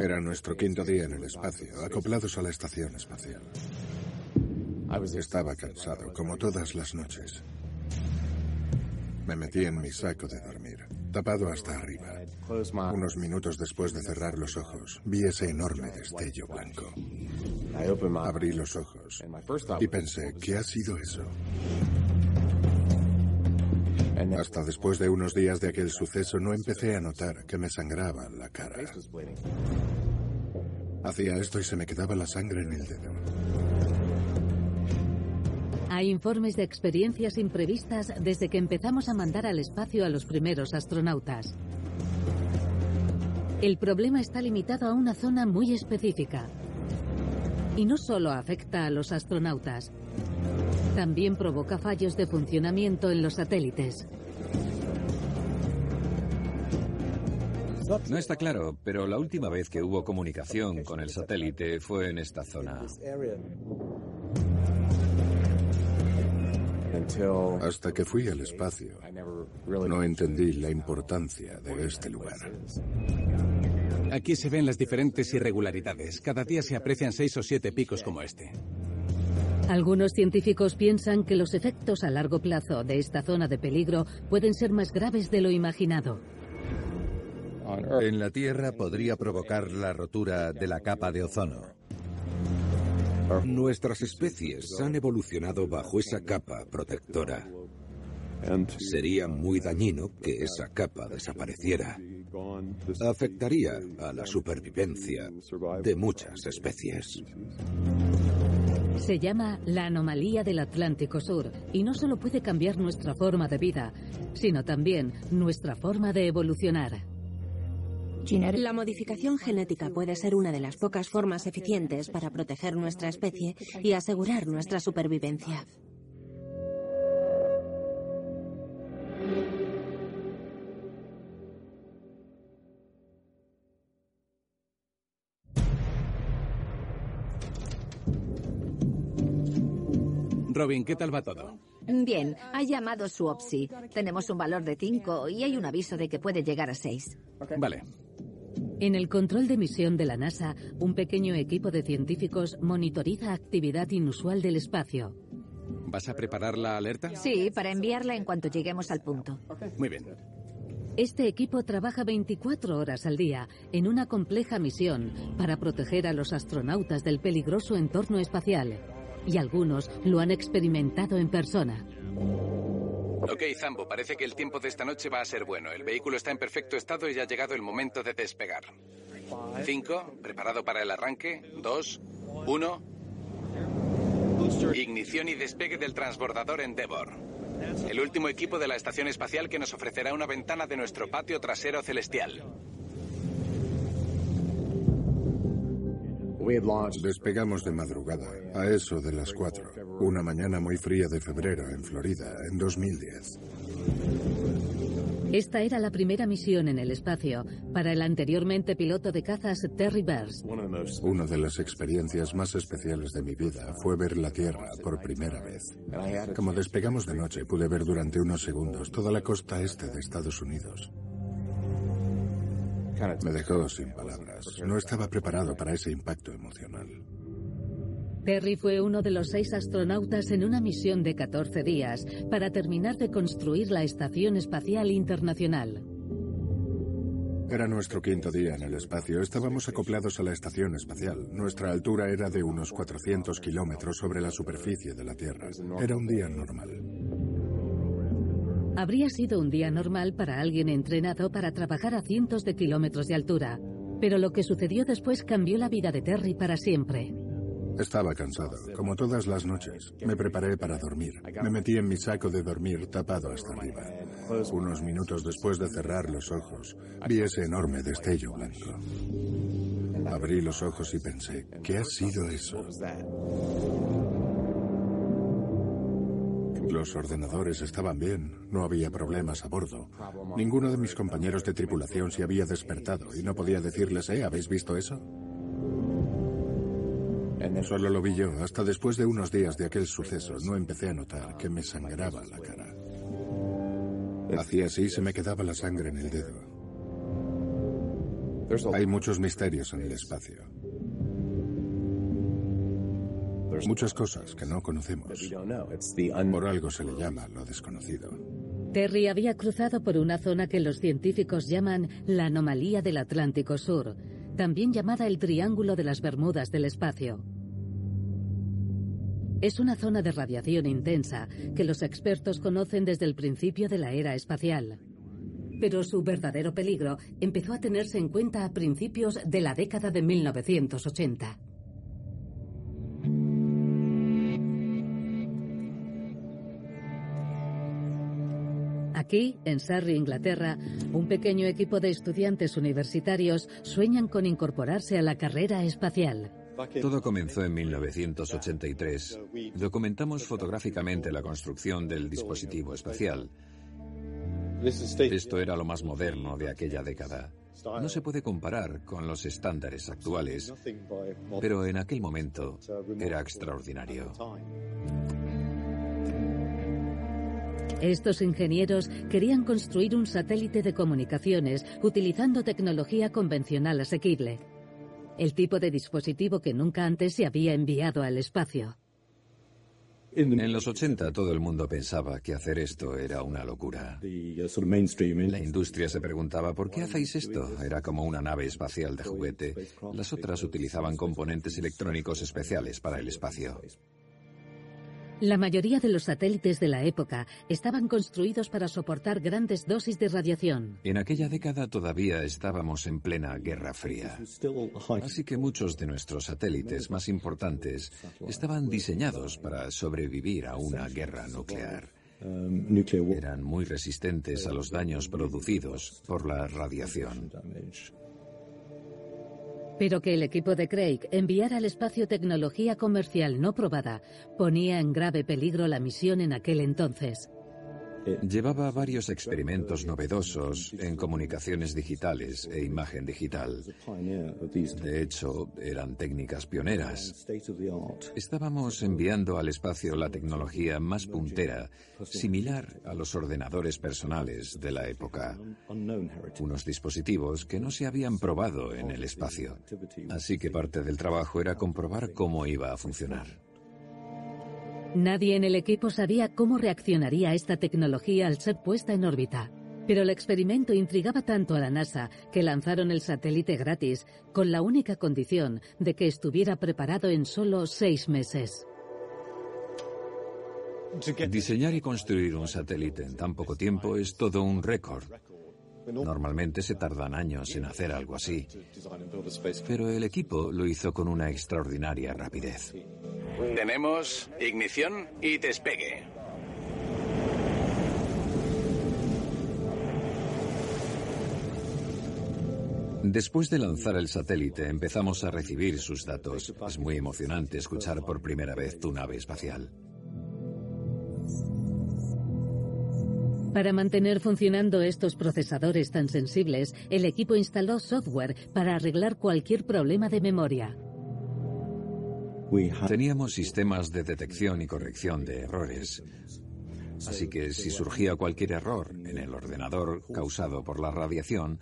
Era nuestro quinto día en el espacio, acoplados a la estación espacial. Estaba cansado, como todas las noches. Me metí en mi saco de dormir, tapado hasta arriba. Unos minutos después de cerrar los ojos, vi ese enorme destello blanco. Abrí los ojos y pensé, ¿qué ha sido eso? Hasta después de unos días de aquel suceso no empecé a notar que me sangraba la cara. Hacía esto y se me quedaba la sangre en el dedo. Hay informes de experiencias imprevistas desde que empezamos a mandar al espacio a los primeros astronautas. El problema está limitado a una zona muy específica. Y no solo afecta a los astronautas, también provoca fallos de funcionamiento en los satélites. No está claro, pero la última vez que hubo comunicación con el satélite fue en esta zona. Hasta que fui al espacio, no entendí la importancia de este lugar. Aquí se ven las diferentes irregularidades. Cada día se aprecian seis o siete picos como este. Algunos científicos piensan que los efectos a largo plazo de esta zona de peligro pueden ser más graves de lo imaginado. En la Tierra podría provocar la rotura de la capa de ozono. Nuestras especies han evolucionado bajo esa capa protectora. Sería muy dañino que esa capa desapareciera. Afectaría a la supervivencia de muchas especies. Se llama la anomalía del Atlántico Sur y no solo puede cambiar nuestra forma de vida, sino también nuestra forma de evolucionar. La modificación genética puede ser una de las pocas formas eficientes para proteger nuestra especie y asegurar nuestra supervivencia. Robin, ¿qué tal va todo? Bien, ha llamado su OPSI. Tenemos un valor de 5 y hay un aviso de que puede llegar a 6. Vale. En el control de misión de la NASA, un pequeño equipo de científicos monitoriza actividad inusual del espacio. ¿Vas a preparar la alerta? Sí, para enviarla en cuanto lleguemos al punto. Muy bien. Este equipo trabaja 24 horas al día en una compleja misión para proteger a los astronautas del peligroso entorno espacial. Y algunos lo han experimentado en persona. Ok, Zambo, parece que el tiempo de esta noche va a ser bueno. El vehículo está en perfecto estado y ha llegado el momento de despegar. Cinco, preparado para el arranque. Dos, uno. Ignición y despegue del transbordador Endeavour. El último equipo de la estación espacial que nos ofrecerá una ventana de nuestro patio trasero celestial. Despegamos de madrugada, a eso de las 4, una mañana muy fría de febrero en Florida, en 2010. Esta era la primera misión en el espacio para el anteriormente piloto de cazas Terry Burns. Una de las experiencias más especiales de mi vida fue ver la Tierra por primera vez. Como despegamos de noche, pude ver durante unos segundos toda la costa este de Estados Unidos. Me dejó sin palabras. No estaba preparado para ese impacto emocional. Terry fue uno de los seis astronautas en una misión de 14 días para terminar de construir la Estación Espacial Internacional. Era nuestro quinto día en el espacio. Estábamos acoplados a la estación espacial. Nuestra altura era de unos 400 kilómetros sobre la superficie de la Tierra. Era un día normal. Habría sido un día normal para alguien entrenado para trabajar a cientos de kilómetros de altura. Pero lo que sucedió después cambió la vida de Terry para siempre. Estaba cansado, como todas las noches. Me preparé para dormir. Me metí en mi saco de dormir tapado hasta arriba. Unos minutos después de cerrar los ojos, vi ese enorme destello blanco. Abrí los ojos y pensé, ¿qué ha sido eso? Los ordenadores estaban bien, no había problemas a bordo. Ninguno de mis compañeros de tripulación se había despertado y no podía decirles, ¿eh? ¿Habéis visto eso? Solo lo vi yo. Hasta después de unos días de aquel suceso no empecé a notar que me sangraba la cara. Hacía así se me quedaba la sangre en el dedo. Hay muchos misterios en el espacio. Muchas cosas que no conocemos. Por algo se le llama lo desconocido. Terry había cruzado por una zona que los científicos llaman la anomalía del Atlántico Sur, también llamada el Triángulo de las Bermudas del Espacio. Es una zona de radiación intensa que los expertos conocen desde el principio de la era espacial. Pero su verdadero peligro empezó a tenerse en cuenta a principios de la década de 1980. Aquí, en Surrey, Inglaterra, un pequeño equipo de estudiantes universitarios sueñan con incorporarse a la carrera espacial. Todo comenzó en 1983. Documentamos fotográficamente la construcción del dispositivo espacial. Esto era lo más moderno de aquella década. No se puede comparar con los estándares actuales, pero en aquel momento era extraordinario. Estos ingenieros querían construir un satélite de comunicaciones utilizando tecnología convencional asequible, el tipo de dispositivo que nunca antes se había enviado al espacio. En los 80 todo el mundo pensaba que hacer esto era una locura. La industria se preguntaba, ¿por qué hacéis esto? Era como una nave espacial de juguete. Las otras utilizaban componentes electrónicos especiales para el espacio. La mayoría de los satélites de la época estaban construidos para soportar grandes dosis de radiación. En aquella década todavía estábamos en plena Guerra Fría. Así que muchos de nuestros satélites más importantes estaban diseñados para sobrevivir a una guerra nuclear. Eran muy resistentes a los daños producidos por la radiación. Pero que el equipo de Craig enviara al espacio tecnología comercial no probada ponía en grave peligro la misión en aquel entonces. Llevaba varios experimentos novedosos en comunicaciones digitales e imagen digital. De hecho, eran técnicas pioneras. Estábamos enviando al espacio la tecnología más puntera, similar a los ordenadores personales de la época. Unos dispositivos que no se habían probado en el espacio. Así que parte del trabajo era comprobar cómo iba a funcionar. Nadie en el equipo sabía cómo reaccionaría esta tecnología al ser puesta en órbita. Pero el experimento intrigaba tanto a la NASA que lanzaron el satélite gratis, con la única condición de que estuviera preparado en solo seis meses. Diseñar y construir un satélite en tan poco tiempo es todo un récord. Normalmente se tardan años en hacer algo así. Pero el equipo lo hizo con una extraordinaria rapidez. Tenemos ignición y despegue. Después de lanzar el satélite empezamos a recibir sus datos. Es muy emocionante escuchar por primera vez tu nave espacial. Para mantener funcionando estos procesadores tan sensibles, el equipo instaló software para arreglar cualquier problema de memoria. Teníamos sistemas de detección y corrección de errores. Así que si surgía cualquier error en el ordenador causado por la radiación,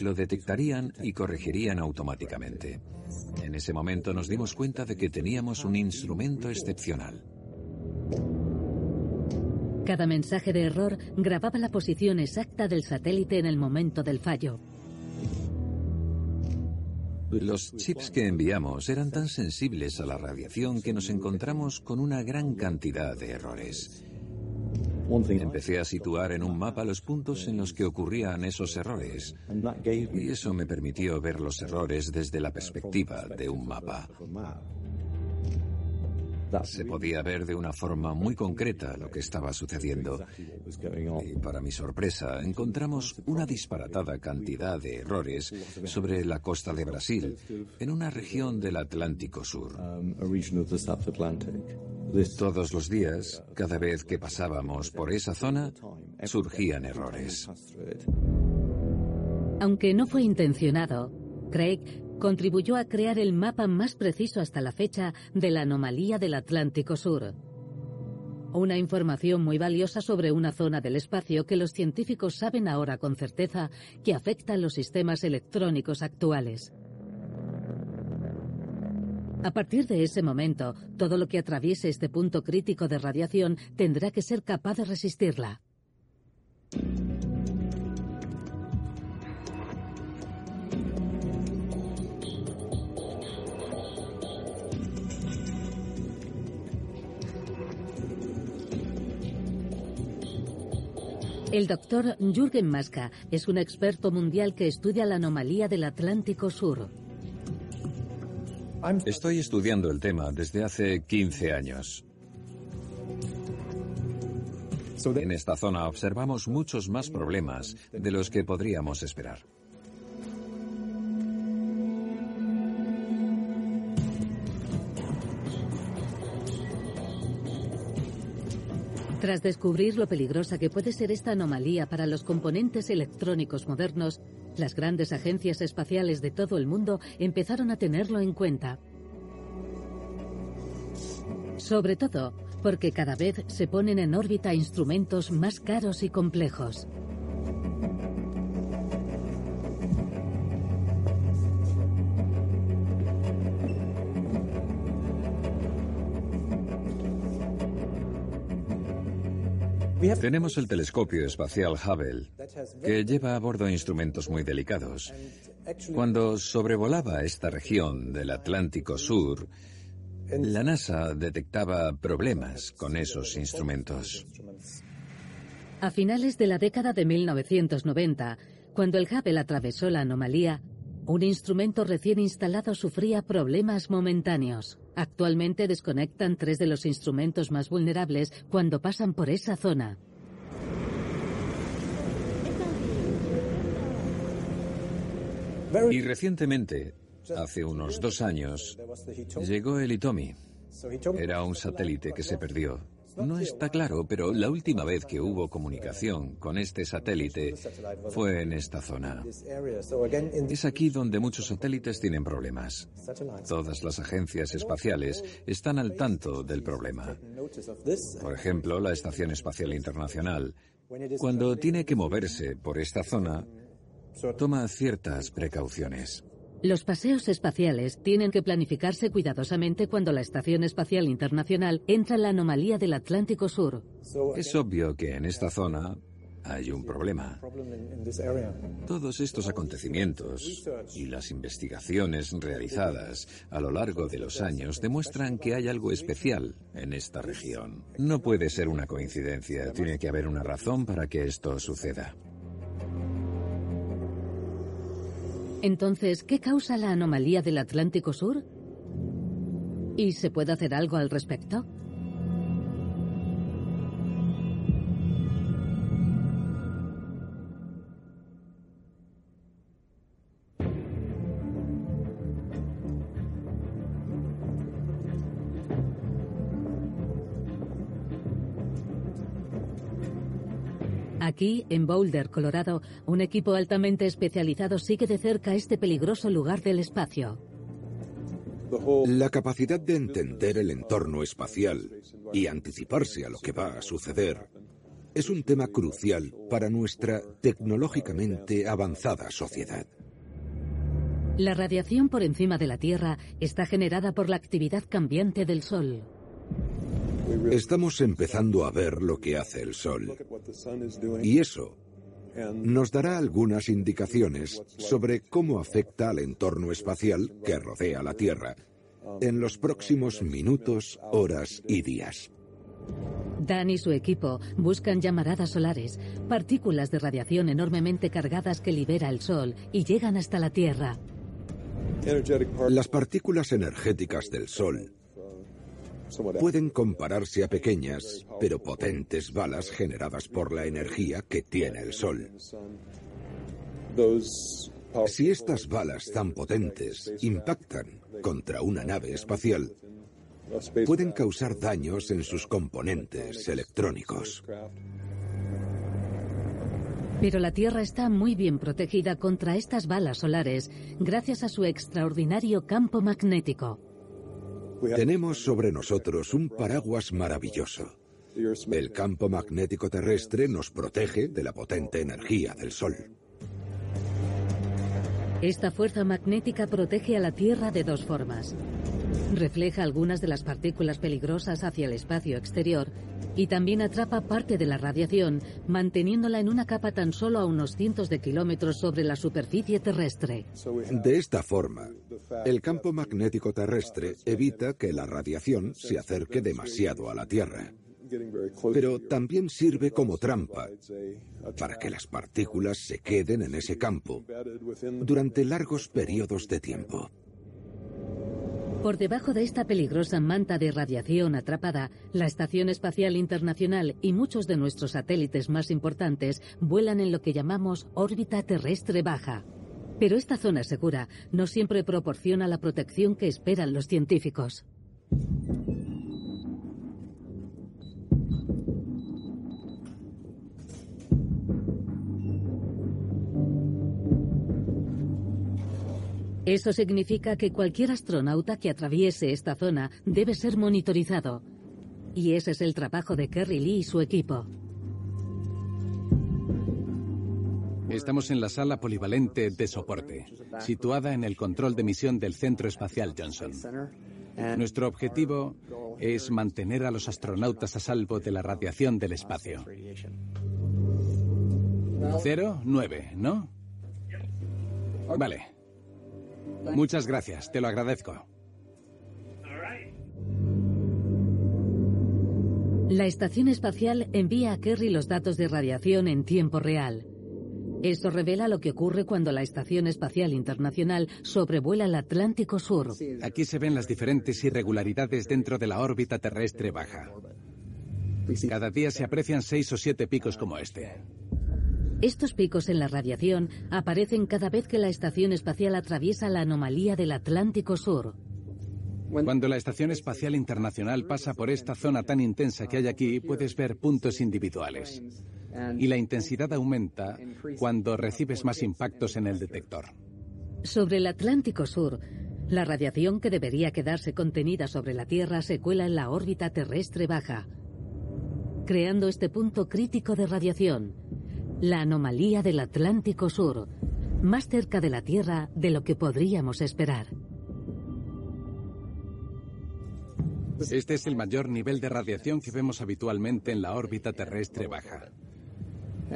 lo detectarían y corregirían automáticamente. En ese momento nos dimos cuenta de que teníamos un instrumento excepcional. Cada mensaje de error grababa la posición exacta del satélite en el momento del fallo. Los chips que enviamos eran tan sensibles a la radiación que nos encontramos con una gran cantidad de errores. Empecé a situar en un mapa los puntos en los que ocurrían esos errores y eso me permitió ver los errores desde la perspectiva de un mapa. Se podía ver de una forma muy concreta lo que estaba sucediendo. Y para mi sorpresa, encontramos una disparatada cantidad de errores sobre la costa de Brasil, en una región del Atlántico Sur. Todos los días, cada vez que pasábamos por esa zona, surgían errores. Aunque no fue intencionado, Craig contribuyó a crear el mapa más preciso hasta la fecha de la anomalía del Atlántico Sur. Una información muy valiosa sobre una zona del espacio que los científicos saben ahora con certeza que afecta a los sistemas electrónicos actuales. A partir de ese momento, todo lo que atraviese este punto crítico de radiación tendrá que ser capaz de resistirla. El doctor Jürgen Maska es un experto mundial que estudia la anomalía del Atlántico Sur. Estoy estudiando el tema desde hace 15 años. En esta zona observamos muchos más problemas de los que podríamos esperar. Tras descubrir lo peligrosa que puede ser esta anomalía para los componentes electrónicos modernos, las grandes agencias espaciales de todo el mundo empezaron a tenerlo en cuenta. Sobre todo porque cada vez se ponen en órbita instrumentos más caros y complejos. Tenemos el telescopio espacial Hubble, que lleva a bordo instrumentos muy delicados. Cuando sobrevolaba esta región del Atlántico Sur, la NASA detectaba problemas con esos instrumentos. A finales de la década de 1990, cuando el Hubble atravesó la anomalía, un instrumento recién instalado sufría problemas momentáneos. Actualmente desconectan tres de los instrumentos más vulnerables cuando pasan por esa zona. Y recientemente, hace unos dos años, llegó el Itomi. Era un satélite que se perdió. No está claro, pero la última vez que hubo comunicación con este satélite fue en esta zona. Es aquí donde muchos satélites tienen problemas. Todas las agencias espaciales están al tanto del problema. Por ejemplo, la Estación Espacial Internacional, cuando tiene que moverse por esta zona, toma ciertas precauciones. Los paseos espaciales tienen que planificarse cuidadosamente cuando la Estación Espacial Internacional entra en la anomalía del Atlántico Sur. Es obvio que en esta zona hay un problema. Todos estos acontecimientos y las investigaciones realizadas a lo largo de los años demuestran que hay algo especial en esta región. No puede ser una coincidencia, tiene que haber una razón para que esto suceda. Entonces, ¿qué causa la anomalía del Atlántico Sur? ¿Y se puede hacer algo al respecto? Aquí, en Boulder, Colorado, un equipo altamente especializado sigue de cerca este peligroso lugar del espacio. La capacidad de entender el entorno espacial y anticiparse a lo que va a suceder es un tema crucial para nuestra tecnológicamente avanzada sociedad. La radiación por encima de la Tierra está generada por la actividad cambiante del Sol. Estamos empezando a ver lo que hace el Sol. Y eso nos dará algunas indicaciones sobre cómo afecta al entorno espacial que rodea la Tierra en los próximos minutos, horas y días. Dan y su equipo buscan llamaradas solares, partículas de radiación enormemente cargadas que libera el Sol y llegan hasta la Tierra. Las partículas energéticas del Sol pueden compararse a pequeñas pero potentes balas generadas por la energía que tiene el Sol. Si estas balas tan potentes impactan contra una nave espacial, pueden causar daños en sus componentes electrónicos. Pero la Tierra está muy bien protegida contra estas balas solares gracias a su extraordinario campo magnético. Tenemos sobre nosotros un paraguas maravilloso. El campo magnético terrestre nos protege de la potente energía del Sol. Esta fuerza magnética protege a la Tierra de dos formas. Refleja algunas de las partículas peligrosas hacia el espacio exterior y también atrapa parte de la radiación, manteniéndola en una capa tan solo a unos cientos de kilómetros sobre la superficie terrestre. De esta forma, el campo magnético terrestre evita que la radiación se acerque demasiado a la Tierra. Pero también sirve como trampa para que las partículas se queden en ese campo durante largos periodos de tiempo. Por debajo de esta peligrosa manta de radiación atrapada, la Estación Espacial Internacional y muchos de nuestros satélites más importantes vuelan en lo que llamamos órbita terrestre baja. Pero esta zona segura no siempre proporciona la protección que esperan los científicos. Eso significa que cualquier astronauta que atraviese esta zona debe ser monitorizado. Y ese es el trabajo de Kerry Lee y su equipo. Estamos en la sala polivalente de soporte, situada en el control de misión del Centro Espacial Johnson. Nuestro objetivo es mantener a los astronautas a salvo de la radiación del espacio. Cero, nueve, ¿no? Vale. Muchas gracias, te lo agradezco. La estación espacial envía a Kerry los datos de radiación en tiempo real. Esto revela lo que ocurre cuando la Estación Espacial Internacional sobrevuela el Atlántico Sur. Aquí se ven las diferentes irregularidades dentro de la órbita terrestre baja. Cada día se aprecian seis o siete picos como este. Estos picos en la radiación aparecen cada vez que la estación espacial atraviesa la anomalía del Atlántico Sur. Cuando la Estación Espacial Internacional pasa por esta zona tan intensa que hay aquí, puedes ver puntos individuales. Y la intensidad aumenta cuando recibes más impactos en el detector. Sobre el Atlántico Sur, la radiación que debería quedarse contenida sobre la Tierra se cuela en la órbita terrestre baja, creando este punto crítico de radiación la anomalía del Atlántico Sur, más cerca de la Tierra de lo que podríamos esperar. Este es el mayor nivel de radiación que vemos habitualmente en la órbita terrestre baja.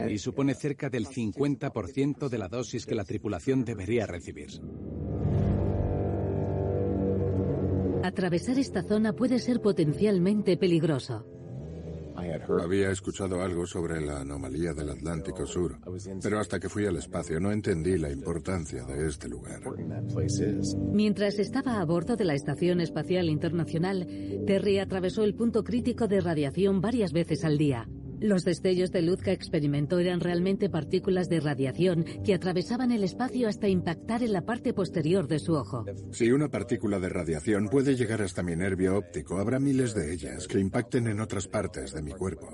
Y supone cerca del 50% de la dosis que la tripulación debería recibir. Atravesar esta zona puede ser potencialmente peligroso. Había escuchado algo sobre la anomalía del Atlántico Sur, pero hasta que fui al espacio no entendí la importancia de este lugar. Mientras estaba a bordo de la Estación Espacial Internacional, Terry atravesó el punto crítico de radiación varias veces al día. Los destellos de luz que experimentó eran realmente partículas de radiación que atravesaban el espacio hasta impactar en la parte posterior de su ojo. Si una partícula de radiación puede llegar hasta mi nervio óptico, habrá miles de ellas que impacten en otras partes de mi cuerpo.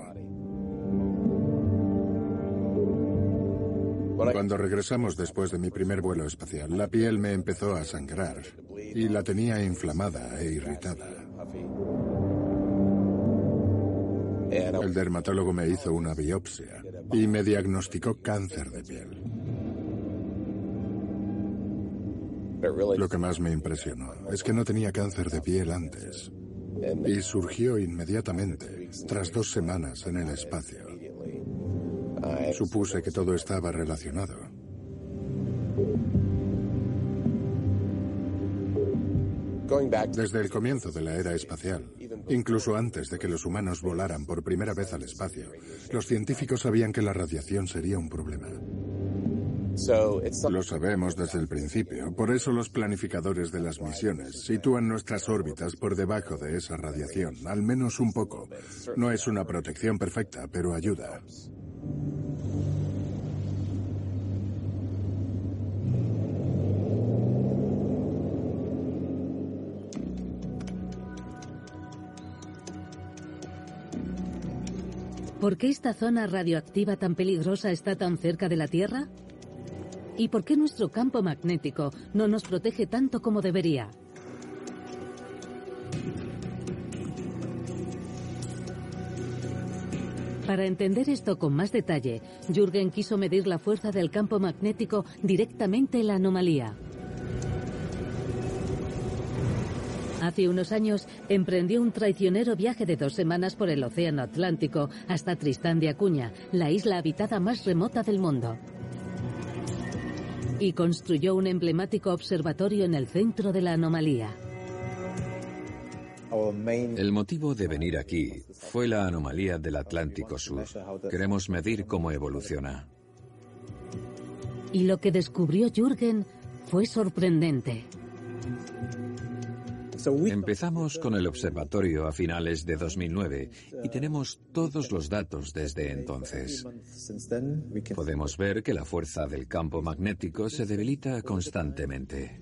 Cuando regresamos después de mi primer vuelo espacial, la piel me empezó a sangrar y la tenía inflamada e irritada. El dermatólogo me hizo una biopsia y me diagnosticó cáncer de piel. Lo que más me impresionó es que no tenía cáncer de piel antes y surgió inmediatamente, tras dos semanas en el espacio. Supuse que todo estaba relacionado. Desde el comienzo de la era espacial, incluso antes de que los humanos volaran por primera vez al espacio, los científicos sabían que la radiación sería un problema. Lo sabemos desde el principio, por eso los planificadores de las misiones sitúan nuestras órbitas por debajo de esa radiación, al menos un poco. No es una protección perfecta, pero ayuda. ¿Por qué esta zona radioactiva tan peligrosa está tan cerca de la Tierra? ¿Y por qué nuestro campo magnético no nos protege tanto como debería? Para entender esto con más detalle, Jürgen quiso medir la fuerza del campo magnético directamente en la anomalía. Hace unos años emprendió un traicionero viaje de dos semanas por el Océano Atlántico hasta Tristán de Acuña, la isla habitada más remota del mundo. Y construyó un emblemático observatorio en el centro de la anomalía. El motivo de venir aquí fue la anomalía del Atlántico Sur. Queremos medir cómo evoluciona. Y lo que descubrió Jürgen fue sorprendente. Empezamos con el observatorio a finales de 2009 y tenemos todos los datos desde entonces. Podemos ver que la fuerza del campo magnético se debilita constantemente.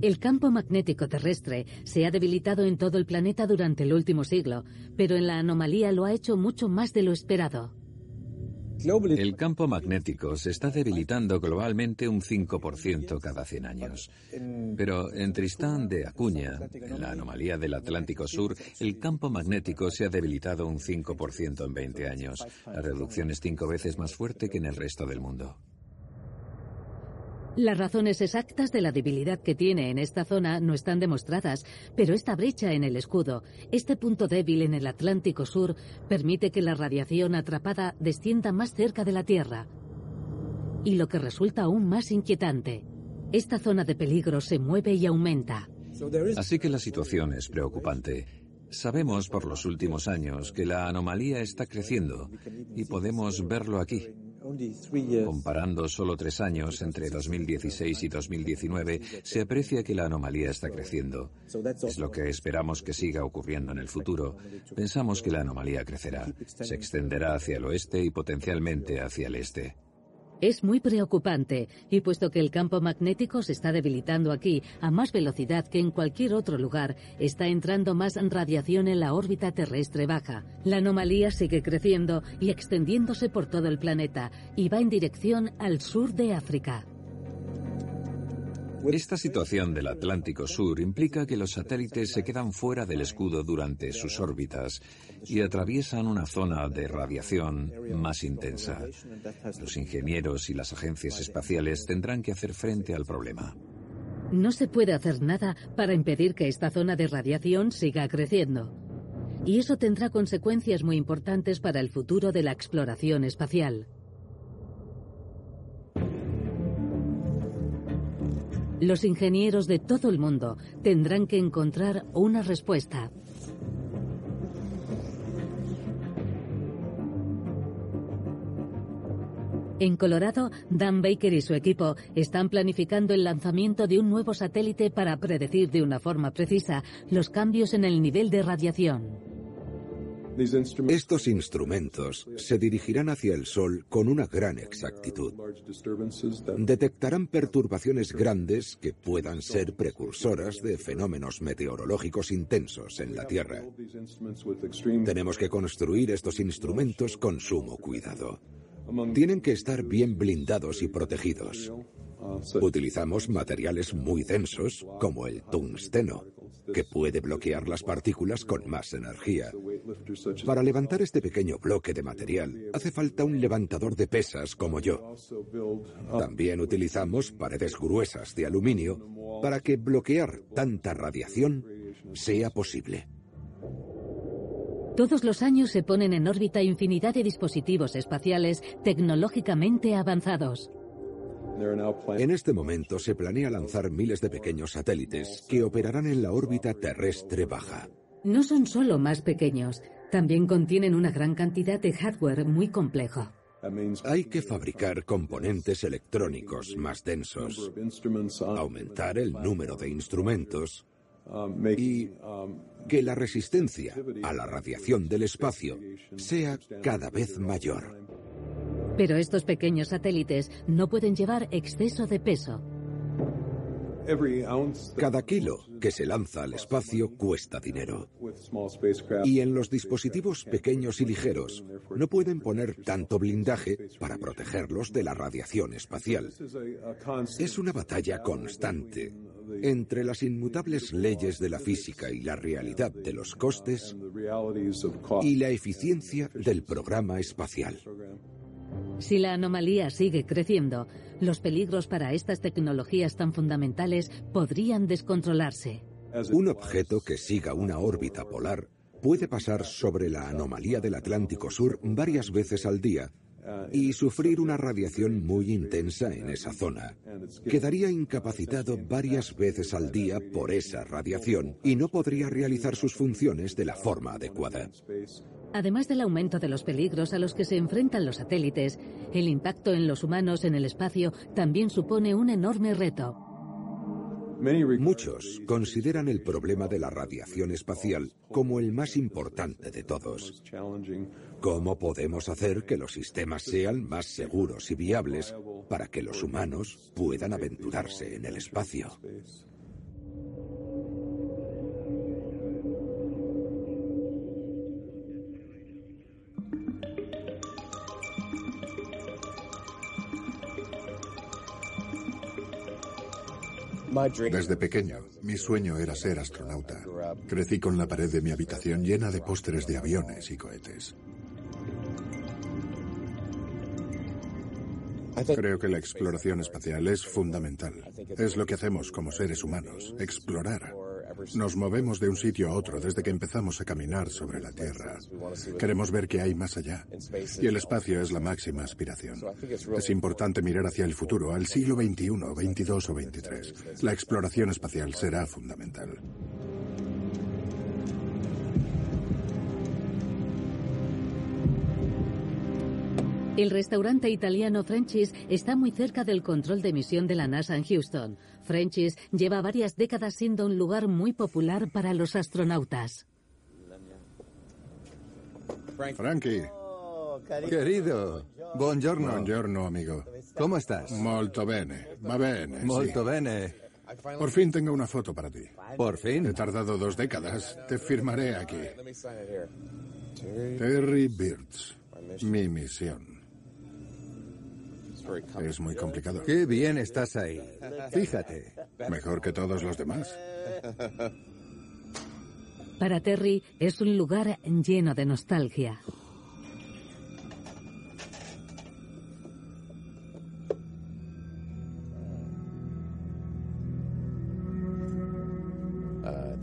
El campo magnético terrestre se ha debilitado en todo el planeta durante el último siglo, pero en la anomalía lo ha hecho mucho más de lo esperado. El campo magnético se está debilitando globalmente un 5% cada 100 años. Pero en Tristán de Acuña, en la anomalía del Atlántico Sur, el campo magnético se ha debilitado un 5% en 20 años. La reducción es cinco veces más fuerte que en el resto del mundo. Las razones exactas de la debilidad que tiene en esta zona no están demostradas, pero esta brecha en el escudo, este punto débil en el Atlántico Sur, permite que la radiación atrapada descienda más cerca de la Tierra. Y lo que resulta aún más inquietante, esta zona de peligro se mueve y aumenta. Así que la situación es preocupante. Sabemos por los últimos años que la anomalía está creciendo y podemos verlo aquí. Comparando solo tres años entre 2016 y 2019, se aprecia que la anomalía está creciendo. Es lo que esperamos que siga ocurriendo en el futuro. Pensamos que la anomalía crecerá, se extenderá hacia el oeste y potencialmente hacia el este. Es muy preocupante, y puesto que el campo magnético se está debilitando aquí a más velocidad que en cualquier otro lugar, está entrando más radiación en la órbita terrestre baja. La anomalía sigue creciendo y extendiéndose por todo el planeta, y va en dirección al sur de África. Esta situación del Atlántico Sur implica que los satélites se quedan fuera del escudo durante sus órbitas y atraviesan una zona de radiación más intensa. Los ingenieros y las agencias espaciales tendrán que hacer frente al problema. No se puede hacer nada para impedir que esta zona de radiación siga creciendo. Y eso tendrá consecuencias muy importantes para el futuro de la exploración espacial. Los ingenieros de todo el mundo tendrán que encontrar una respuesta. En Colorado, Dan Baker y su equipo están planificando el lanzamiento de un nuevo satélite para predecir de una forma precisa los cambios en el nivel de radiación. Estos instrumentos se dirigirán hacia el Sol con una gran exactitud. Detectarán perturbaciones grandes que puedan ser precursoras de fenómenos meteorológicos intensos en la Tierra. Tenemos que construir estos instrumentos con sumo cuidado. Tienen que estar bien blindados y protegidos. Utilizamos materiales muy densos como el tungsteno, que puede bloquear las partículas con más energía. Para levantar este pequeño bloque de material hace falta un levantador de pesas como yo. También utilizamos paredes gruesas de aluminio para que bloquear tanta radiación sea posible. Todos los años se ponen en órbita infinidad de dispositivos espaciales tecnológicamente avanzados. En este momento se planea lanzar miles de pequeños satélites que operarán en la órbita terrestre baja. No son solo más pequeños, también contienen una gran cantidad de hardware muy complejo. Hay que fabricar componentes electrónicos más densos, aumentar el número de instrumentos y que la resistencia a la radiación del espacio sea cada vez mayor. Pero estos pequeños satélites no pueden llevar exceso de peso. Cada kilo que se lanza al espacio cuesta dinero. Y en los dispositivos pequeños y ligeros no pueden poner tanto blindaje para protegerlos de la radiación espacial. Es una batalla constante Entre las inmutables leyes de la física y la realidad de los costes y la eficiencia del programa espacial. Si la anomalía sigue creciendo, los peligros para estas tecnologías tan fundamentales podrían descontrolarse. Un objeto que siga una órbita polar puede pasar sobre la anomalía del Atlántico Sur varias veces al día y sufrir una radiación muy intensa en esa zona. Quedaría incapacitado varias veces al día por esa radiación y no podría realizar sus funciones de la forma adecuada. Además del aumento de los peligros a los que se enfrentan los satélites, el impacto en los humanos en el espacio también supone un enorme reto. Muchos consideran el problema de la radiación espacial como el más importante de todos. ¿Cómo podemos hacer que los sistemas sean más seguros y viables para que los humanos puedan aventurarse en el espacio? Desde pequeño, mi sueño era ser astronauta. Crecí con la pared de mi habitación llena de pósteres de aviones y cohetes. Creo que la exploración espacial es fundamental. Es lo que hacemos como seres humanos, explorar. Nos movemos de un sitio a otro desde que empezamos a caminar sobre la Tierra. Queremos ver qué hay más allá. Y el espacio es la máxima aspiración. Es importante mirar hacia el futuro, al siglo XXI, XXII o XXIII. La exploración espacial será fundamental. El restaurante italiano French's está muy cerca del control de misión de la NASA en Houston. French's lleva varias décadas siendo un lugar muy popular para los astronautas. Frankie. Querido, buongiorno. Buongiorno, amigo. ¿Cómo estás? Molto bene. Va bene. Molto sí. bene. Por fin tengo una foto para ti. Por fin. He tardado dos décadas. Te firmaré aquí. Terry Birds. Mi misión. Es muy complicado. Qué bien estás ahí. Fíjate. Mejor que todos los demás. Para Terry es un lugar lleno de nostalgia.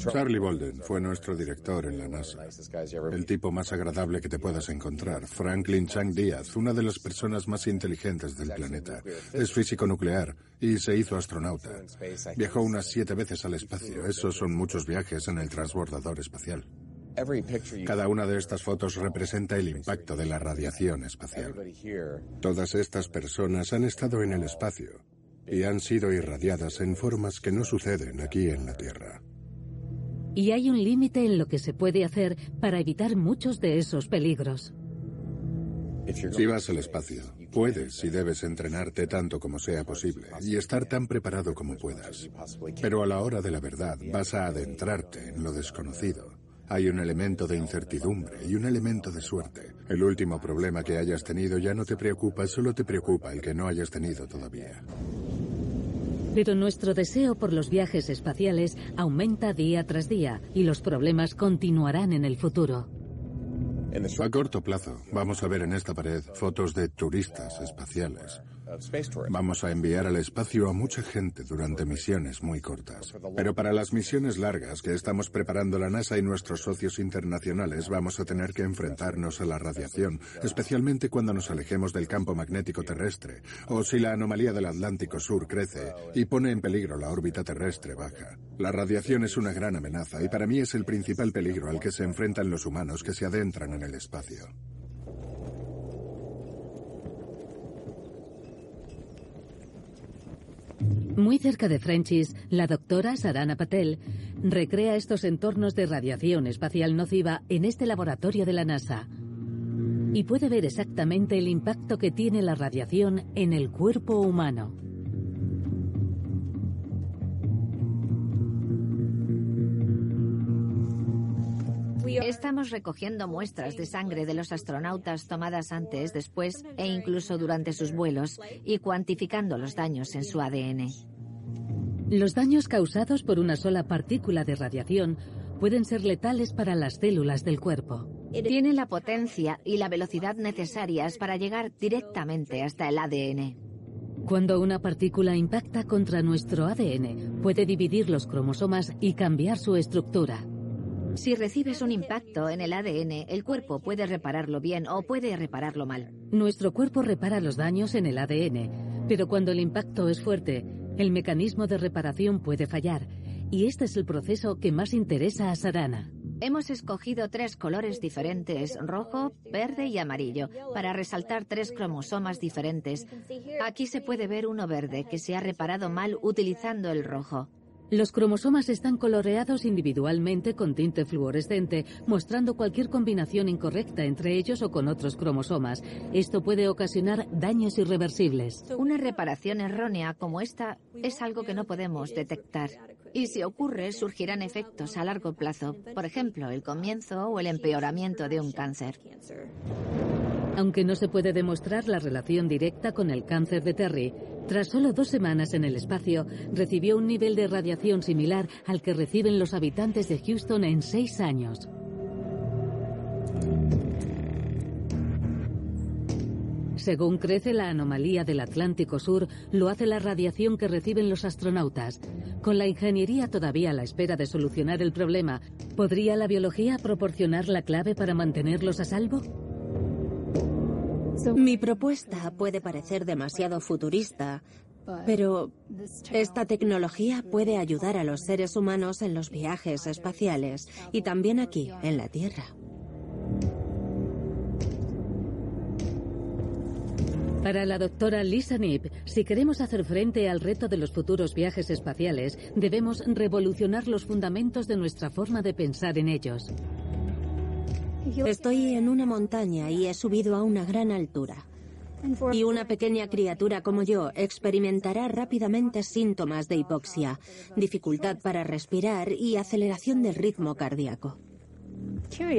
Charlie Bolden fue nuestro director en la NASA. El tipo más agradable que te puedas encontrar. Franklin Chang Díaz, una de las personas más inteligentes del planeta. Es físico nuclear y se hizo astronauta. Viajó unas siete veces al espacio. Esos son muchos viajes en el transbordador espacial. Cada una de estas fotos representa el impacto de la radiación espacial. Todas estas personas han estado en el espacio y han sido irradiadas en formas que no suceden aquí en la Tierra. Y hay un límite en lo que se puede hacer para evitar muchos de esos peligros. Si vas al espacio, puedes y debes entrenarte tanto como sea posible y estar tan preparado como puedas. Pero a la hora de la verdad vas a adentrarte en lo desconocido. Hay un elemento de incertidumbre y un elemento de suerte. El último problema que hayas tenido ya no te preocupa, solo te preocupa el que no hayas tenido todavía. Pero nuestro deseo por los viajes espaciales aumenta día tras día y los problemas continuarán en el futuro. A corto plazo, vamos a ver en esta pared fotos de turistas espaciales. Vamos a enviar al espacio a mucha gente durante misiones muy cortas. Pero para las misiones largas que estamos preparando la NASA y nuestros socios internacionales vamos a tener que enfrentarnos a la radiación, especialmente cuando nos alejemos del campo magnético terrestre o si la anomalía del Atlántico Sur crece y pone en peligro la órbita terrestre baja. La radiación es una gran amenaza y para mí es el principal peligro al que se enfrentan los humanos que se adentran en el espacio. Muy cerca de Frenchis, la doctora Sarana Patel recrea estos entornos de radiación espacial nociva en este laboratorio de la NASA. Y puede ver exactamente el impacto que tiene la radiación en el cuerpo humano. Estamos recogiendo muestras de sangre de los astronautas tomadas antes, después e incluso durante sus vuelos y cuantificando los daños en su ADN. Los daños causados por una sola partícula de radiación pueden ser letales para las células del cuerpo. Tiene la potencia y la velocidad necesarias para llegar directamente hasta el ADN. Cuando una partícula impacta contra nuestro ADN, puede dividir los cromosomas y cambiar su estructura. Si recibes un impacto en el ADN, el cuerpo puede repararlo bien o puede repararlo mal. Nuestro cuerpo repara los daños en el ADN, pero cuando el impacto es fuerte, el mecanismo de reparación puede fallar, y este es el proceso que más interesa a Sarana. Hemos escogido tres colores diferentes, rojo, verde y amarillo, para resaltar tres cromosomas diferentes. Aquí se puede ver uno verde que se ha reparado mal utilizando el rojo. Los cromosomas están coloreados individualmente con tinte fluorescente, mostrando cualquier combinación incorrecta entre ellos o con otros cromosomas. Esto puede ocasionar daños irreversibles. Una reparación errónea como esta es algo que no podemos detectar. Y si ocurre, surgirán efectos a largo plazo, por ejemplo, el comienzo o el empeoramiento de un cáncer. Aunque no se puede demostrar la relación directa con el cáncer de Terry, tras solo dos semanas en el espacio, recibió un nivel de radiación similar al que reciben los habitantes de Houston en seis años. Según crece la anomalía del Atlántico Sur, lo hace la radiación que reciben los astronautas. Con la ingeniería todavía a la espera de solucionar el problema, ¿podría la biología proporcionar la clave para mantenerlos a salvo? Mi propuesta puede parecer demasiado futurista, pero esta tecnología puede ayudar a los seres humanos en los viajes espaciales y también aquí, en la Tierra. Para la doctora Lisa Nip, si queremos hacer frente al reto de los futuros viajes espaciales, debemos revolucionar los fundamentos de nuestra forma de pensar en ellos. Estoy en una montaña y he subido a una gran altura. Y una pequeña criatura como yo experimentará rápidamente síntomas de hipoxia, dificultad para respirar y aceleración del ritmo cardíaco.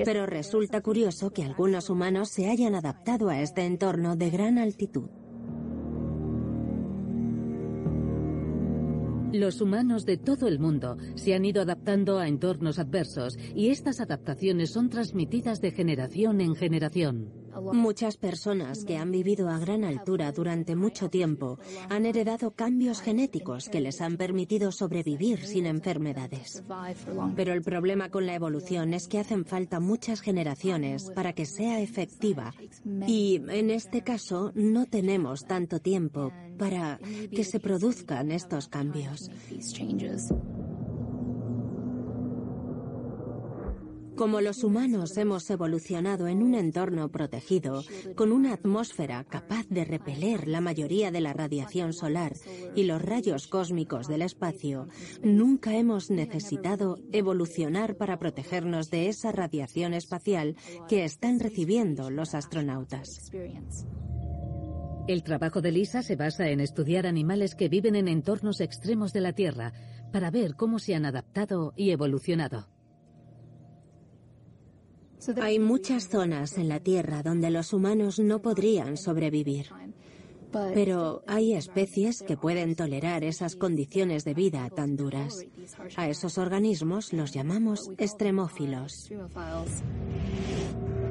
Pero resulta curioso que algunos humanos se hayan adaptado a este entorno de gran altitud. Los humanos de todo el mundo se han ido adaptando a entornos adversos y estas adaptaciones son transmitidas de generación en generación. Muchas personas que han vivido a gran altura durante mucho tiempo han heredado cambios genéticos que les han permitido sobrevivir sin enfermedades. Pero el problema con la evolución es que hacen falta muchas generaciones para que sea efectiva y en este caso no tenemos tanto tiempo para que se produzcan estos cambios. Como los humanos hemos evolucionado en un entorno protegido, con una atmósfera capaz de repeler la mayoría de la radiación solar y los rayos cósmicos del espacio, nunca hemos necesitado evolucionar para protegernos de esa radiación espacial que están recibiendo los astronautas. El trabajo de Lisa se basa en estudiar animales que viven en entornos extremos de la Tierra para ver cómo se han adaptado y evolucionado. Hay muchas zonas en la Tierra donde los humanos no podrían sobrevivir. Pero hay especies que pueden tolerar esas condiciones de vida tan duras. A esos organismos los llamamos extremófilos.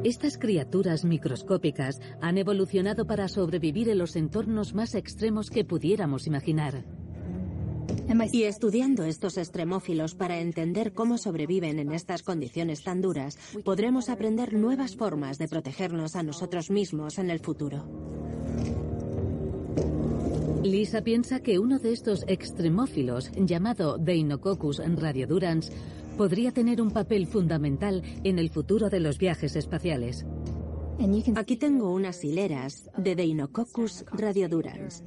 Estas criaturas microscópicas han evolucionado para sobrevivir en los entornos más extremos que pudiéramos imaginar. Y estudiando estos extremófilos para entender cómo sobreviven en estas condiciones tan duras, podremos aprender nuevas formas de protegernos a nosotros mismos en el futuro. Lisa piensa que uno de estos extremófilos, llamado Deinococcus radiodurans, podría tener un papel fundamental en el futuro de los viajes espaciales. Aquí tengo unas hileras de Deinococcus radiodurans.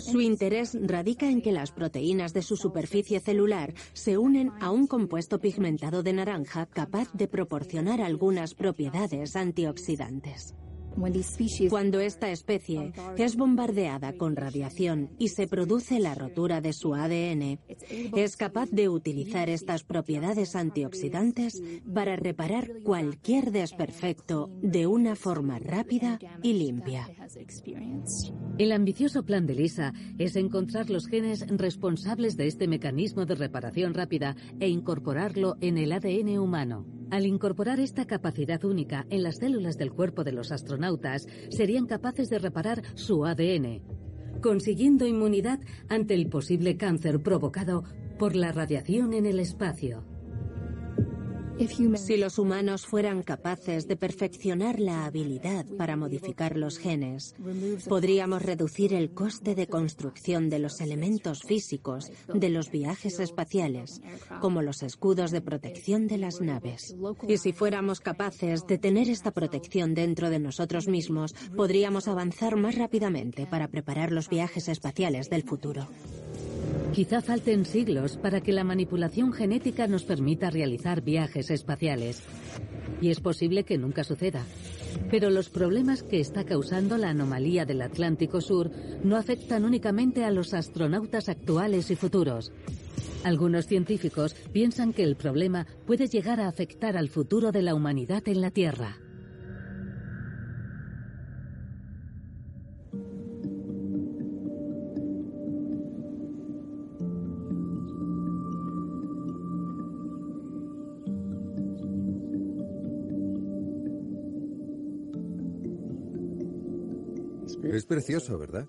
Su interés radica en que las proteínas de su superficie celular se unen a un compuesto pigmentado de naranja capaz de proporcionar algunas propiedades antioxidantes. Cuando esta especie es bombardeada con radiación y se produce la rotura de su ADN, es capaz de utilizar estas propiedades antioxidantes para reparar cualquier desperfecto de una forma rápida y limpia. El ambicioso plan de Lisa es encontrar los genes responsables de este mecanismo de reparación rápida e incorporarlo en el ADN humano. Al incorporar esta capacidad única en las células del cuerpo de los astronautas, serían capaces de reparar su ADN, consiguiendo inmunidad ante el posible cáncer provocado por la radiación en el espacio. Si los humanos fueran capaces de perfeccionar la habilidad para modificar los genes, podríamos reducir el coste de construcción de los elementos físicos de los viajes espaciales, como los escudos de protección de las naves. Y si fuéramos capaces de tener esta protección dentro de nosotros mismos, podríamos avanzar más rápidamente para preparar los viajes espaciales del futuro. Quizá falten siglos para que la manipulación genética nos permita realizar viajes espaciales. Y es posible que nunca suceda. Pero los problemas que está causando la anomalía del Atlántico Sur no afectan únicamente a los astronautas actuales y futuros. Algunos científicos piensan que el problema puede llegar a afectar al futuro de la humanidad en la Tierra. Es precioso, ¿verdad?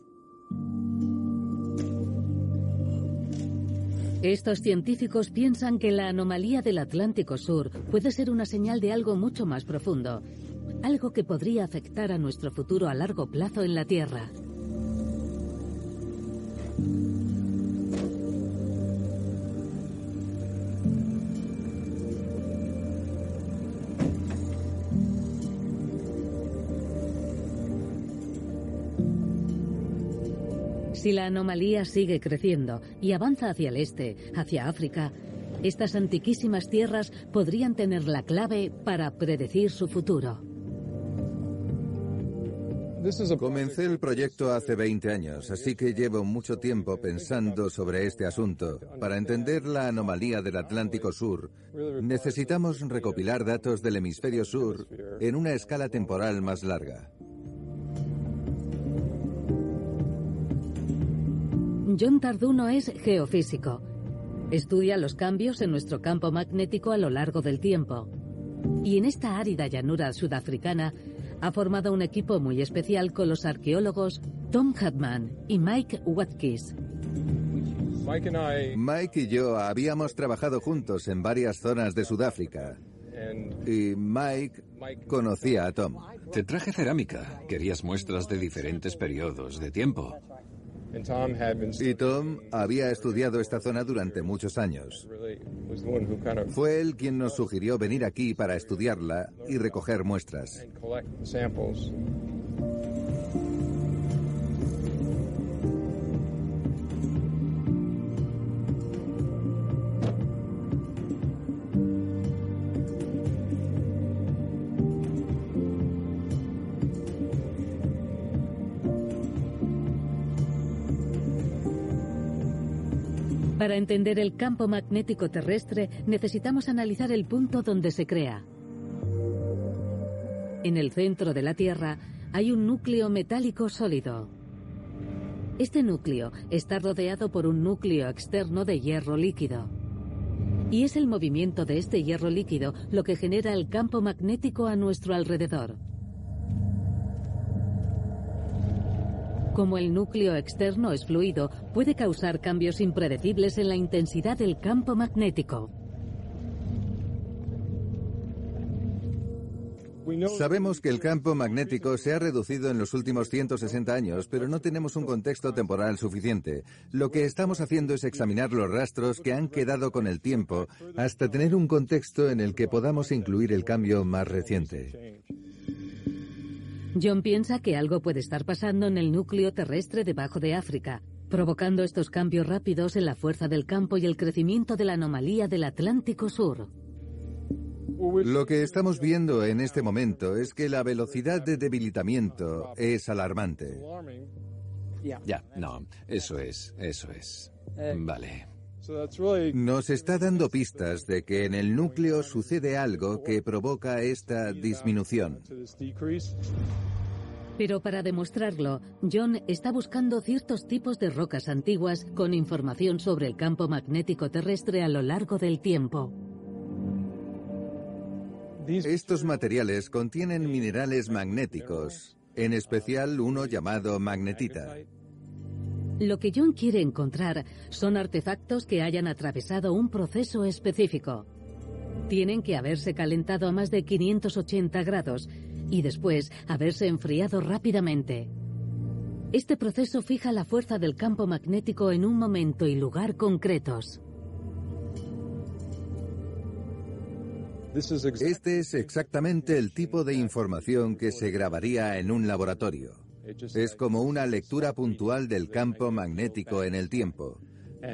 Estos científicos piensan que la anomalía del Atlántico Sur puede ser una señal de algo mucho más profundo, algo que podría afectar a nuestro futuro a largo plazo en la Tierra. Si la anomalía sigue creciendo y avanza hacia el este, hacia África, estas antiquísimas tierras podrían tener la clave para predecir su futuro. Comencé el proyecto hace 20 años, así que llevo mucho tiempo pensando sobre este asunto. Para entender la anomalía del Atlántico Sur, necesitamos recopilar datos del hemisferio sur en una escala temporal más larga. John Tarduno es geofísico. Estudia los cambios en nuestro campo magnético a lo largo del tiempo. Y en esta árida llanura sudafricana ha formado un equipo muy especial con los arqueólogos Tom Hadman y Mike Watkins. Mike y yo habíamos trabajado juntos en varias zonas de Sudáfrica. Y Mike conocía a Tom. Te traje cerámica. Querías muestras de diferentes periodos de tiempo. Y Tom había estudiado esta zona durante muchos años. Fue él quien nos sugirió venir aquí para estudiarla y recoger muestras. Entender el campo magnético terrestre necesitamos analizar el punto donde se crea. En el centro de la Tierra hay un núcleo metálico sólido. Este núcleo está rodeado por un núcleo externo de hierro líquido. Y es el movimiento de este hierro líquido lo que genera el campo magnético a nuestro alrededor. Como el núcleo externo es fluido, puede causar cambios impredecibles en la intensidad del campo magnético. Sabemos que el campo magnético se ha reducido en los últimos 160 años, pero no tenemos un contexto temporal suficiente. Lo que estamos haciendo es examinar los rastros que han quedado con el tiempo hasta tener un contexto en el que podamos incluir el cambio más reciente. John piensa que algo puede estar pasando en el núcleo terrestre debajo de África, provocando estos cambios rápidos en la fuerza del campo y el crecimiento de la anomalía del Atlántico Sur. Lo que estamos viendo en este momento es que la velocidad de debilitamiento es alarmante. Ya, no, eso es, eso es. Vale. Nos está dando pistas de que en el núcleo sucede algo que provoca esta disminución. Pero para demostrarlo, John está buscando ciertos tipos de rocas antiguas con información sobre el campo magnético terrestre a lo largo del tiempo. Estos materiales contienen minerales magnéticos, en especial uno llamado magnetita. Lo que John quiere encontrar son artefactos que hayan atravesado un proceso específico. Tienen que haberse calentado a más de 580 grados y después haberse enfriado rápidamente. Este proceso fija la fuerza del campo magnético en un momento y lugar concretos. Este es exactamente el tipo de información que se grabaría en un laboratorio. Es como una lectura puntual del campo magnético en el tiempo.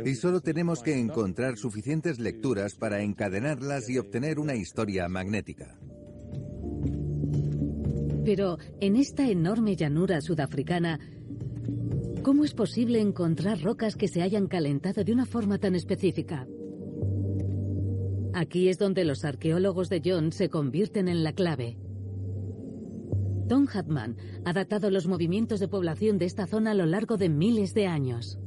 Y solo tenemos que encontrar suficientes lecturas para encadenarlas y obtener una historia magnética. Pero en esta enorme llanura sudafricana, ¿cómo es posible encontrar rocas que se hayan calentado de una forma tan específica? Aquí es donde los arqueólogos de John se convierten en la clave. Tom Hatman ha datado los movimientos de población de esta zona a lo largo de miles de años.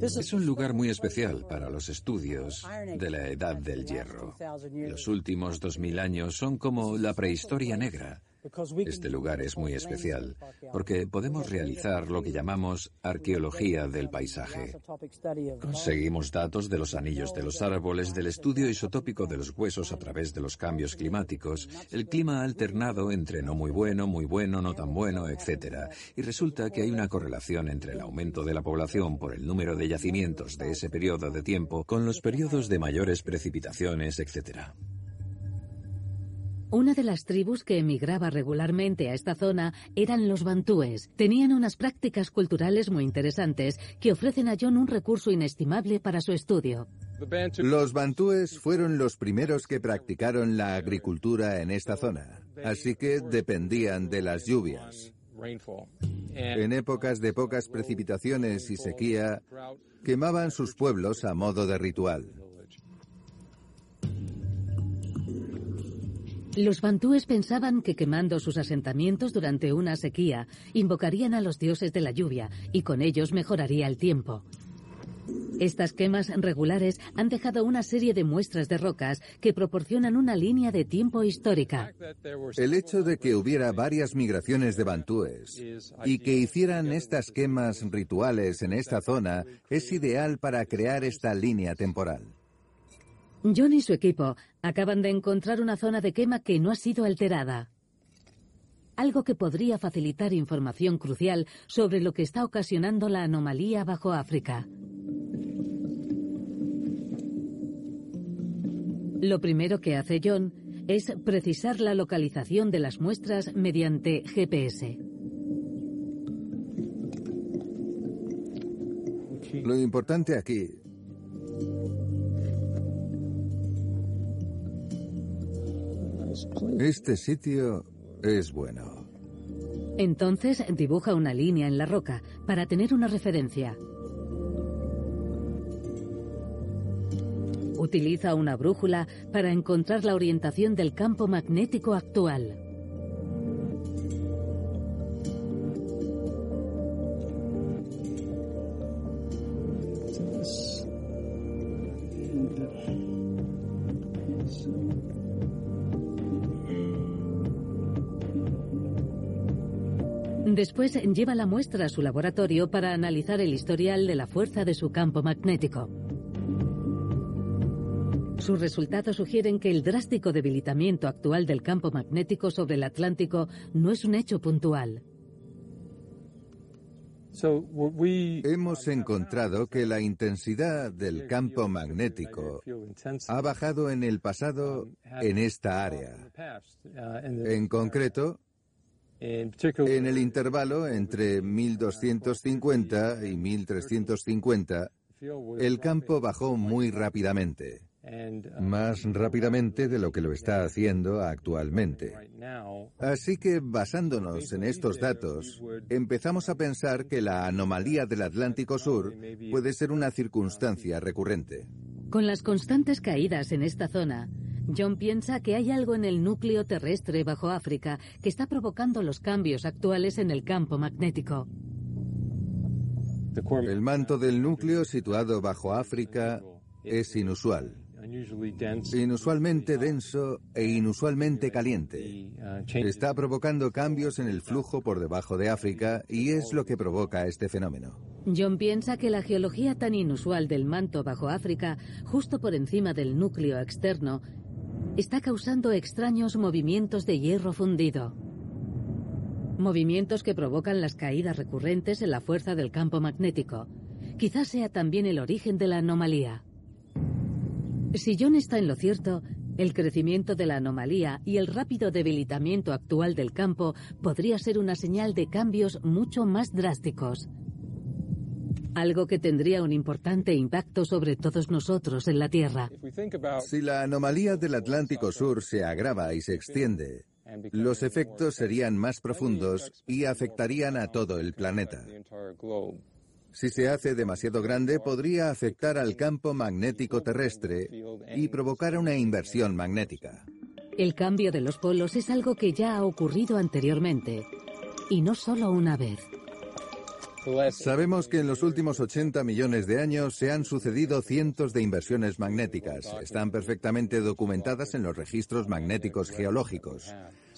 Es un lugar muy especial para los estudios de la edad del hierro. Los últimos dos mil años son como la prehistoria negra. Este lugar es muy especial porque podemos realizar lo que llamamos arqueología del paisaje. Conseguimos datos de los anillos de los árboles, del estudio isotópico de los huesos a través de los cambios climáticos, el clima alternado entre no muy bueno, muy bueno, no tan bueno, etc. Y resulta que hay una correlación entre el aumento de la población por el número de yacimientos de ese periodo de tiempo con los periodos de mayores precipitaciones, etc. Una de las tribus que emigraba regularmente a esta zona eran los bantúes. Tenían unas prácticas culturales muy interesantes que ofrecen a John un recurso inestimable para su estudio. Los bantúes fueron los primeros que practicaron la agricultura en esta zona, así que dependían de las lluvias. En épocas de pocas precipitaciones y sequía, quemaban sus pueblos a modo de ritual. Los bantúes pensaban que quemando sus asentamientos durante una sequía invocarían a los dioses de la lluvia y con ellos mejoraría el tiempo. Estas quemas regulares han dejado una serie de muestras de rocas que proporcionan una línea de tiempo histórica. El hecho de que hubiera varias migraciones de bantúes y que hicieran estas quemas rituales en esta zona es ideal para crear esta línea temporal. John y su equipo acaban de encontrar una zona de quema que no ha sido alterada. Algo que podría facilitar información crucial sobre lo que está ocasionando la anomalía bajo África. Lo primero que hace John es precisar la localización de las muestras mediante GPS. Lo importante aquí Este sitio es bueno. Entonces dibuja una línea en la roca para tener una referencia. Utiliza una brújula para encontrar la orientación del campo magnético actual. Después lleva la muestra a su laboratorio para analizar el historial de la fuerza de su campo magnético. Sus resultados sugieren que el drástico debilitamiento actual del campo magnético sobre el Atlántico no es un hecho puntual. Hemos encontrado que la intensidad del campo magnético ha bajado en el pasado en esta área. En concreto, en el intervalo entre 1250 y 1350, el campo bajó muy rápidamente. más rápidamente de lo que lo está haciendo actualmente. Así que basándonos en estos datos, empezamos a pensar que la anomalía del Atlántico Sur puede ser una circunstancia recurrente. Con las constantes caídas en esta zona, John piensa que hay algo en el núcleo terrestre bajo África que está provocando los cambios actuales en el campo magnético. El manto del núcleo situado bajo África es inusual. Inusualmente denso e inusualmente caliente. Está provocando cambios en el flujo por debajo de África y es lo que provoca este fenómeno. John piensa que la geología tan inusual del manto bajo África, justo por encima del núcleo externo, está causando extraños movimientos de hierro fundido. Movimientos que provocan las caídas recurrentes en la fuerza del campo magnético. Quizás sea también el origen de la anomalía. Si John está en lo cierto, el crecimiento de la anomalía y el rápido debilitamiento actual del campo podría ser una señal de cambios mucho más drásticos. Algo que tendría un importante impacto sobre todos nosotros en la Tierra. Si la anomalía del Atlántico Sur se agrava y se extiende, los efectos serían más profundos y afectarían a todo el planeta. Si se hace demasiado grande, podría afectar al campo magnético terrestre y provocar una inversión magnética. El cambio de los polos es algo que ya ha ocurrido anteriormente, y no solo una vez. Sabemos que en los últimos 80 millones de años se han sucedido cientos de inversiones magnéticas. Están perfectamente documentadas en los registros magnéticos geológicos.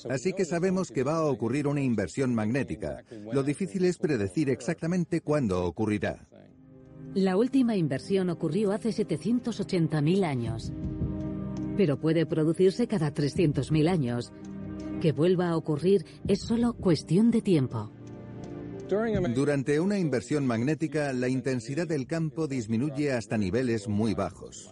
Así que sabemos que va a ocurrir una inversión magnética. Lo difícil es predecir exactamente cuándo ocurrirá. La última inversión ocurrió hace 780.000 años. Pero puede producirse cada 300.000 años. Que vuelva a ocurrir es solo cuestión de tiempo. Durante una inversión magnética, la intensidad del campo disminuye hasta niveles muy bajos.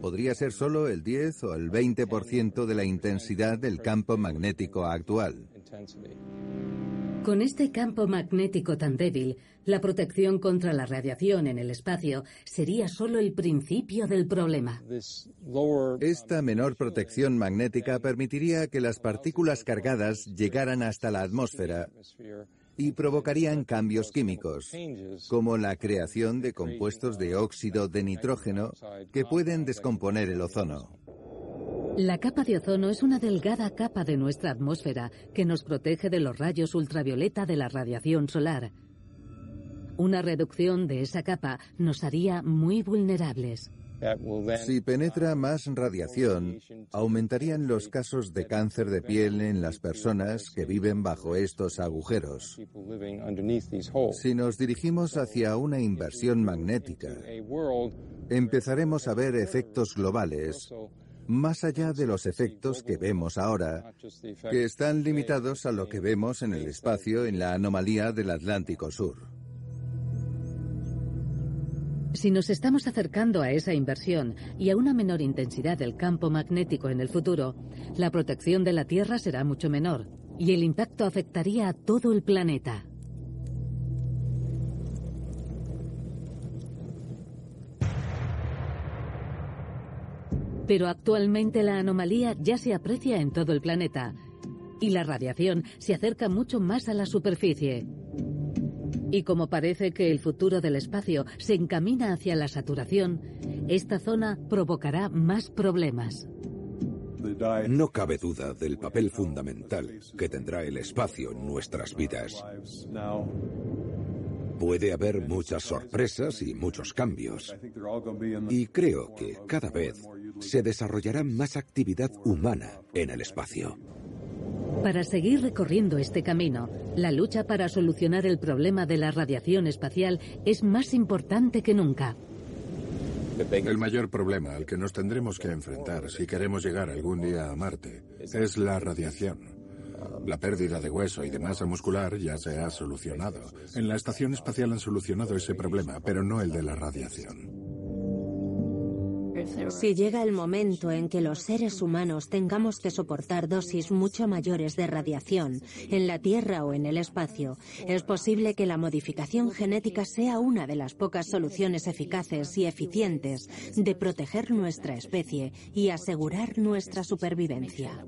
Podría ser solo el 10 o el 20% de la intensidad del campo magnético actual. Con este campo magnético tan débil, la protección contra la radiación en el espacio sería solo el principio del problema. Esta menor protección magnética permitiría que las partículas cargadas llegaran hasta la atmósfera y provocarían cambios químicos, como la creación de compuestos de óxido de nitrógeno que pueden descomponer el ozono. La capa de ozono es una delgada capa de nuestra atmósfera que nos protege de los rayos ultravioleta de la radiación solar. Una reducción de esa capa nos haría muy vulnerables. Si penetra más radiación, aumentarían los casos de cáncer de piel en las personas que viven bajo estos agujeros. Si nos dirigimos hacia una inversión magnética, empezaremos a ver efectos globales más allá de los efectos que vemos ahora, que están limitados a lo que vemos en el espacio en la anomalía del Atlántico Sur. Si nos estamos acercando a esa inversión y a una menor intensidad del campo magnético en el futuro, la protección de la Tierra será mucho menor y el impacto afectaría a todo el planeta. Pero actualmente la anomalía ya se aprecia en todo el planeta y la radiación se acerca mucho más a la superficie. Y como parece que el futuro del espacio se encamina hacia la saturación, esta zona provocará más problemas. No cabe duda del papel fundamental que tendrá el espacio en nuestras vidas. Puede haber muchas sorpresas y muchos cambios. Y creo que cada vez se desarrollará más actividad humana en el espacio. Para seguir recorriendo este camino, la lucha para solucionar el problema de la radiación espacial es más importante que nunca. El mayor problema al que nos tendremos que enfrentar si queremos llegar algún día a Marte es la radiación. La pérdida de hueso y de masa muscular ya se ha solucionado. En la estación espacial han solucionado ese problema, pero no el de la radiación. Si llega el momento en que los seres humanos tengamos que soportar dosis mucho mayores de radiación en la Tierra o en el espacio, es posible que la modificación genética sea una de las pocas soluciones eficaces y eficientes de proteger nuestra especie y asegurar nuestra supervivencia.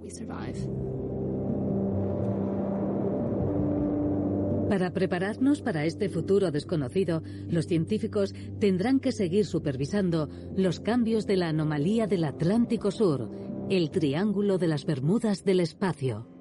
Para prepararnos para este futuro desconocido, los científicos tendrán que seguir supervisando los cambios de la anomalía del Atlántico Sur, el Triángulo de las Bermudas del Espacio.